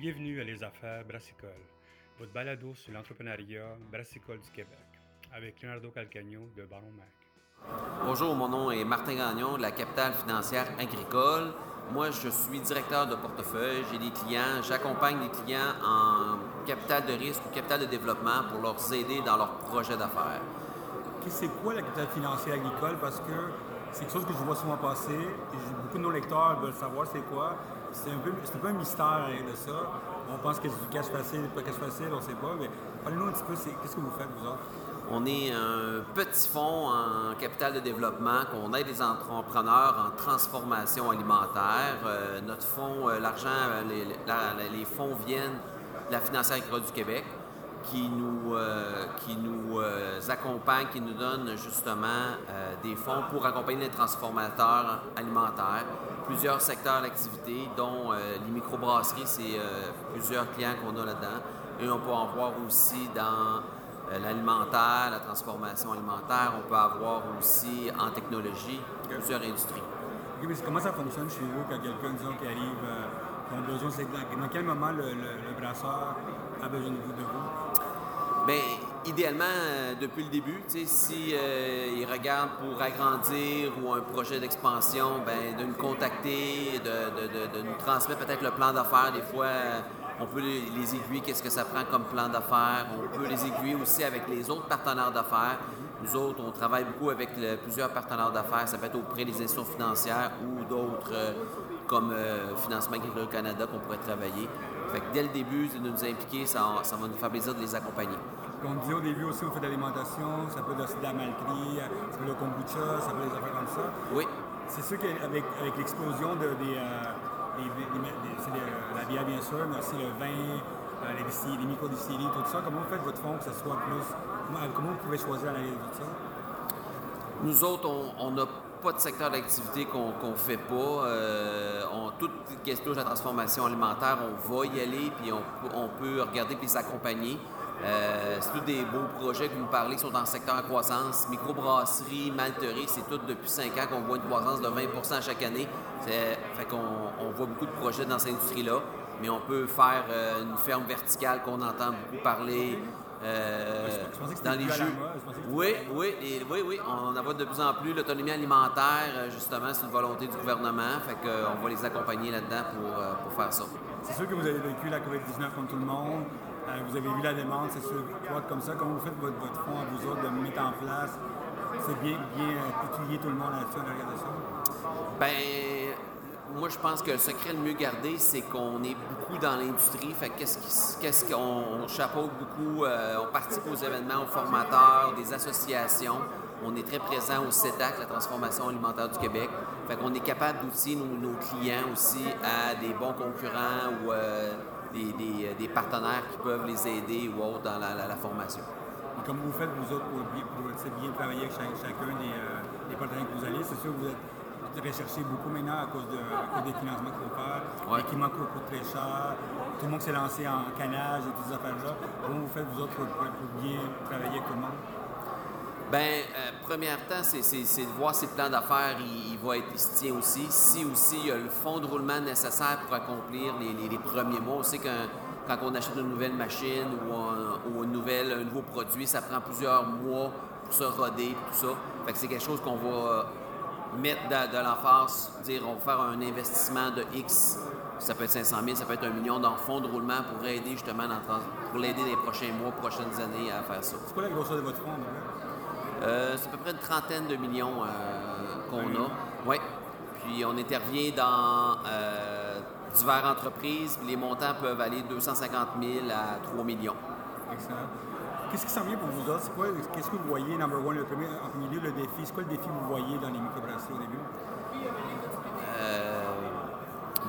Bienvenue à Les Affaires Brassicole, votre balado sur l'entrepreneuriat brassicole du Québec, avec Leonardo Calcagno de Baron Mac. Bonjour, mon nom est Martin Gagnon de la capitale financière agricole. Moi, je suis directeur de portefeuille. J'ai des clients, j'accompagne les clients en capital de risque ou capital de développement pour leur aider dans leur projet d'affaires. C'est quoi la capitale financière agricole? Parce que c'est quelque chose que je vois souvent passer. Beaucoup de nos lecteurs veulent savoir c'est quoi. C'est un, peu, un un mystère de ça. On pense que c'est du cash facile, pas cash facile, on ne sait pas. Mais parlez-nous un petit peu, qu'est-ce que vous faites, vous autres? On est un petit fonds en capital de développement qu'on aide les entrepreneurs en transformation alimentaire. Euh, notre fonds, euh, l'argent, euh, les, les, fonds viennent de la financière agricole du Québec qui nous, qui nous accompagne, qui nous donne justement des fonds pour accompagner les transformateurs alimentaires. Plusieurs secteurs d'activité, dont les microbrasseries, c'est plusieurs clients qu'on a là-dedans. Et on peut en voir aussi dans euh, l'alimentaire, la transformation alimentaire. On peut avoir aussi en technologie plusieurs industries. comment ça fonctionne chez vous quand quelqu'un, disons, qui arrive, euh, besoin, dans, quel moment le, brasseur a besoin de vous? Bien, idéalement, euh, depuis le début, si il regarde pour agrandir ou un projet d'expansion, ben, de nous contacter, de, de nous transmettre peut-être le plan d'affaires. Des fois, on peut les, aiguiller, qu'est-ce que ça prend comme plan d'affaires. On peut les aiguiller aussi avec les autres partenaires d'affaires. Nous autres, on travaille beaucoup avec plusieurs partenaires d'affaires. Ça peut être auprès des institutions financières ou d'autres euh, comme euh, Financement Agricole Canada qu'on pourrait travailler. Fait que dès le début de nous impliquer, ça, ça va nous faire plaisir de les accompagner. On dit au début aussi, on fait de l'alimentation, ça peut être aussi de la malterie, ça peut être le kombucha, ça peut être des affaires comme ça. Oui. C'est sûr qu'avec avec, l'explosion de, des, euh, c'est la bière bien sûr, mais aussi le vin, euh, les, micro-distilleries, tout ça. Comment vous faites votre fond que ça soit plus. Comment, vous pouvez choisir de tout ça? Nous autres, on n'a pas de secteur d'activité qu'on ne fait pas. Euh, on, toute question de la transformation alimentaire, on va y aller, puis on, peut regarder puis s'accompagner. Euh, c'est tous des beaux projets que vous me parlez qui sont dans secteur en croissance. Microbrasserie, malterie, c'est tout depuis 5 ans qu'on voit une croissance de 20% chaque année. Fait qu'on on voit beaucoup de projets dans cette industrie-là, mais on peut faire euh, une ferme verticale qu'on entend beaucoup parler. Euh, dans les jeux. Oui, oui, oui, oui, on en voit de plus en plus. L'autonomie alimentaire, euh, justement, c'est une volonté du gouvernement. Fait qu'on va les accompagner là-dedans pour, pour faire ça. C'est sûr que vous avez vécu la COVID-19 comme tout le monde. Vous avez vu la demande, c'est sûr, comme ça. Comment vous faites votre, votre fonds à vous autres de mettre en place? C'est bien, bien étudier tout le monde là-dessus en regard de ça? Ben, moi, je pense que le secret le mieux gardé, c'est qu'on est beaucoup dans l'industrie. Fait qu'est-ce qu'on chapeaute beaucoup? Euh, on participe aux événements, aux formateurs, des associations. On est très présent au CETAC, la transformation alimentaire du Québec. Fait qu'on est capable d'outiller nos, clients aussi à des bons concurrents ou euh, euh, des, partenaires qui peuvent les aider ou autres dans la, formation. Et comme vous faites, vous autres, pour, bien travailler avec chacun euh, des, partenaires que vous allez, c'est sûr que vous êtes recherché beaucoup maintenant à cause, de, des financements qu'il faut faire, ouais. l'équipement coûte très cher, tout le monde s'est lancé en canage et toutes ces affaires-là. Comment vous faites, vous autres, pour, bien travailler avec tout le monde? Bien, euh, première temps, c'est de voir si le plan d'affaires il, va être tient aussi. Si aussi il y a le fonds de roulement nécessaire pour accomplir les, premiers mois. On sait que quand on achète une nouvelle machine ou, un, une nouvelle, un nouveau produit, ça prend plusieurs mois pour se roder tout ça. Fait que c'est quelque chose qu'on va mettre de, de l'emphase, dire on va faire un investissement de X. Ça peut être 500 000, ça peut être un million dans le fonds de roulement pour aider justement pour l'aider les prochains mois, prochaines années à faire ça. C'est quoi la grosseur de votre fonds? Euh, c'est à peu près une trentaine de millions euh, qu'on a. Oui. Puis on intervient dans euh, divers entreprises. Les montants peuvent aller de 250 000 à 3 millions. Excellent. Qu'est-ce qui s'en vient pour vous autres? qu'est-ce que vous voyez, number one, le premier, en premier lieu, le défi? C'est quoi le défi que vous voyez dans les microbrasseries au début?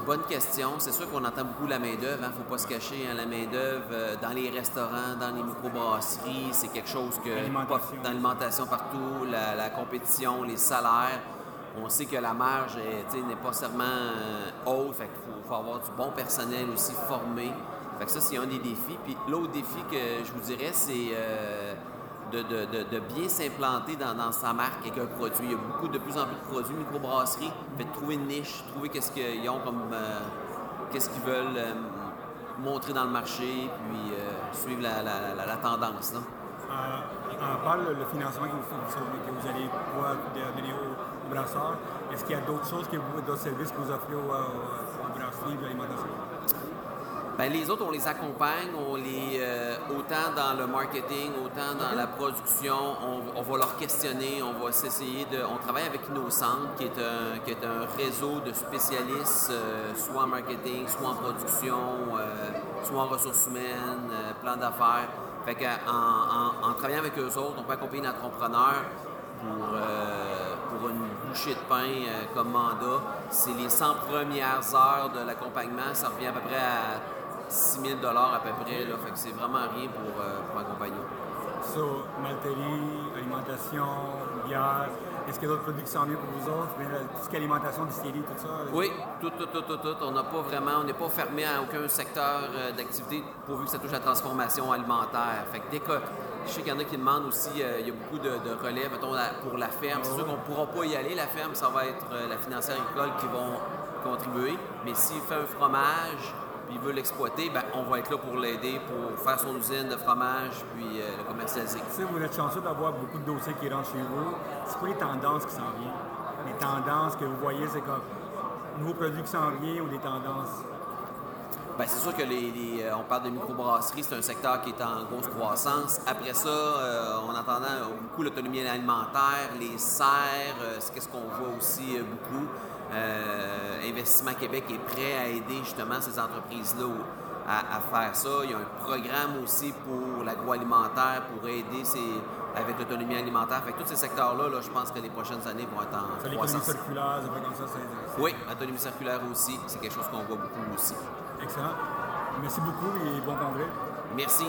Bonne question. C'est sûr qu'on entend beaucoup la main-d'œuvre. Il hein. ne faut pas se cacher. Hein. La main-d'œuvre euh, dans les restaurants, dans les microbrasseries, c'est quelque chose que. Dans l'alimentation partout, la, compétition, les salaires. On sait que la marge n'est pas seulement euh, haute. Fait qu'il faut, avoir du bon personnel aussi formé. Que ça, c'est un des défis. Puis l'autre défi que je vous dirais, c'est. Euh, de, bien s'implanter dans, sa marque avec un produit. Il y a beaucoup, de plus en plus de produits microbrasserie. Fait de trouver une niche, trouver qu'est-ce qu'ils ont comme. Euh, qu'est-ce qu'ils veulent euh, montrer dans le marché, puis suivre la, tendance. on parle le financement que vous, allez pouvoir donner aux, brasseurs. Est-ce qu'il y a d'autres choses, d'autres services que vous offrez aux, aux brasseries de l'alimentation? Ben, les autres, on les accompagne, on les, euh, autant dans le marketing, autant dans la production, on, va leur questionner, on va essayer de... On travaille avec InnoCentre, qui est un, qui est un réseau de spécialistes, euh, soit en marketing, soit en production, euh, soit en ressources humaines, plan d'affaires. Fait qu'en en, travaillant avec eux autres, on peut accompagner l'entrepreneur pour, pour une bouchée de pain comme mandat. C'est les 100 premières heures de l'accompagnement, ça revient à peu près à 6 000 à peu près. Là, fait que c'est vraiment rien pour, euh, pour accompagner. So, malterie, alimentation, bière, est-ce qu'il y a d'autres produits qui sont mieux pour vous autres? Tout ce qui est alimentation, distillerie, tout ça? Oui, tout, tout, tout, tout, tout. On n'a pas vraiment, on n'est pas fermé à aucun secteur euh, d'activité pourvu que ça touche à la transformation alimentaire. Fait que dès que, je sais qu'il y en a qui demandent aussi, euh, il y a beaucoup de, relais, mettons, pour la ferme. C'est sûr qu'on ne pourra pas y aller, la ferme, ça va être la financière agricole qui vont contribuer. Mais s'il fait un fromage, il veut l'exploiter, ben, on va être là pour l'aider, pour faire son usine de fromage, puis euh, le commercialiser. Si vous êtes chanceux d'avoir beaucoup de dossiers qui rentrent chez vous. C'est quoi les tendances qui s'en viennent? Les tendances que vous voyez, c'est comme nouveaux produits qui s'en viennent ou des tendances? Bien, c'est sûr que les, euh, on parle de microbrasserie, c'est un secteur qui est en grosse croissance. Après ça, euh, on entend beaucoup l'autonomie alimentaire, les serres, c'est ce qu'on voit aussi beaucoup. Euh, Investissement Québec est prêt à aider justement ces entreprises-là à, faire ça. Il y a un programme aussi pour l'agroalimentaire pour aider avec l'autonomie alimentaire. Fait tous ces secteurs-là, je pense que les prochaines années vont être en croissance. circulaire, comme ça, c'est... Oui, autonomie circulaire aussi, c'est quelque chose qu'on voit beaucoup aussi. Excellent. Merci beaucoup et bon congrès. Merci.